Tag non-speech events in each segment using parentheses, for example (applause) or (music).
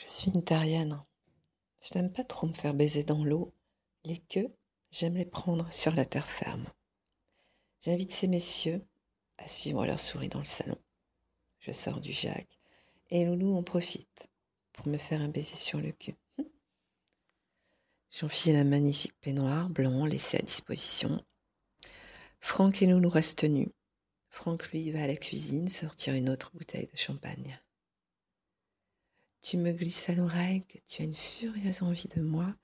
Je suis une tarienne. Je n'aime pas trop me faire baiser dans l'eau. Les queues, j'aime les prendre sur la terre ferme. J'invite ces messieurs à suivre leur souris dans le salon. Je sors du jac et Loulou en profite pour me faire un baiser sur le cul. (laughs) J'enfile un magnifique peignoir blanc laissé à disposition. Franck et Loulou restent nus. Franck, lui, va à la cuisine sortir une autre bouteille de champagne. Tu me glisses à l'oreille que tu as une furieuse envie de moi,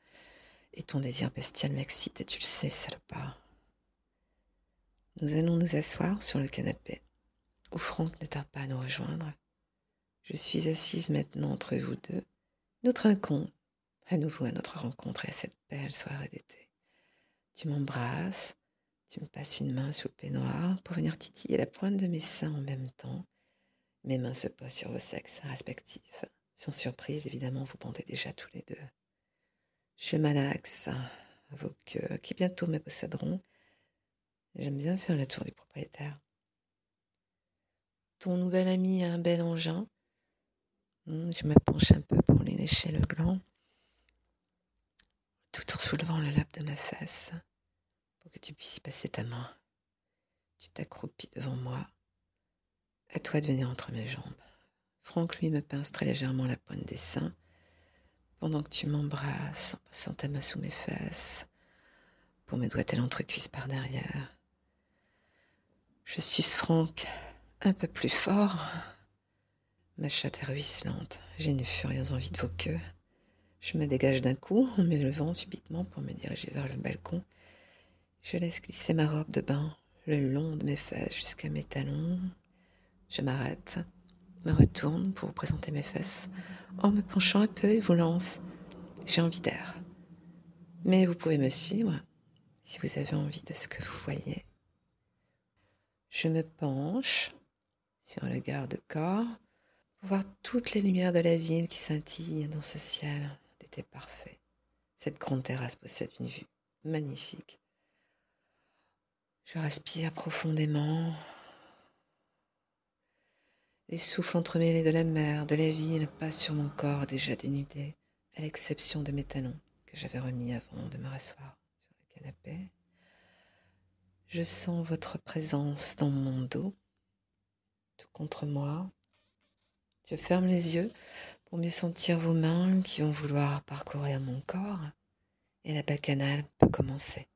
et ton désir bestial m'excite, et tu le sais, salopard. Nous allons nous asseoir sur le canapé, où Franck ne tarde pas à nous rejoindre. Je suis assise maintenant entre vous deux. Nous trinquons à nouveau à notre rencontre et à cette belle soirée d'été. Tu m'embrasses, tu me passes une main sous le peignoir pour venir titiller la pointe de mes seins en même temps. Mes mains se posent sur vos sexes respectifs. Sans surprise, évidemment, vous bandez déjà tous les deux. Je malaxe vos queues qui bientôt me posséderont. J'aime bien faire le tour du propriétaire. Ton nouvel ami a un bel engin. Hmm, je me penche un peu pour lui lécher le gland, tout en soulevant le lap de ma face pour que tu puisses y passer ta main. Tu t'accroupis devant moi. À toi de venir entre mes jambes. Franck, lui, me pince très légèrement la pointe des seins pendant que tu m'embrasses en passant ta main sous mes fesses pour me doigter l'entrecuisse par derrière. Je suce Franck un peu plus fort. Ma chatte est ruisselante. J'ai une furieuse envie de vos queues. Je me dégage d'un coup en me levant subitement pour me diriger vers le balcon. Je laisse glisser ma robe de bain le long de mes fesses jusqu'à mes talons. Je m'arrête retourne pour vous présenter mes fesses en me penchant un peu et vous lance. J'ai envie d'air. Mais vous pouvez me suivre si vous avez envie de ce que vous voyez. Je me penche sur le garde-corps pour voir toutes les lumières de la ville qui scintillent dans ce ciel d'été parfait. Cette grande terrasse possède une vue magnifique. Je respire profondément les souffles entremêlés de la mer, de la ville passent sur mon corps déjà dénudé, à l'exception de mes talons que j'avais remis avant de me rasseoir sur le canapé. Je sens votre présence dans mon dos, tout contre moi. Je ferme les yeux pour mieux sentir vos mains qui vont vouloir parcourir mon corps et la bacchanale peut commencer.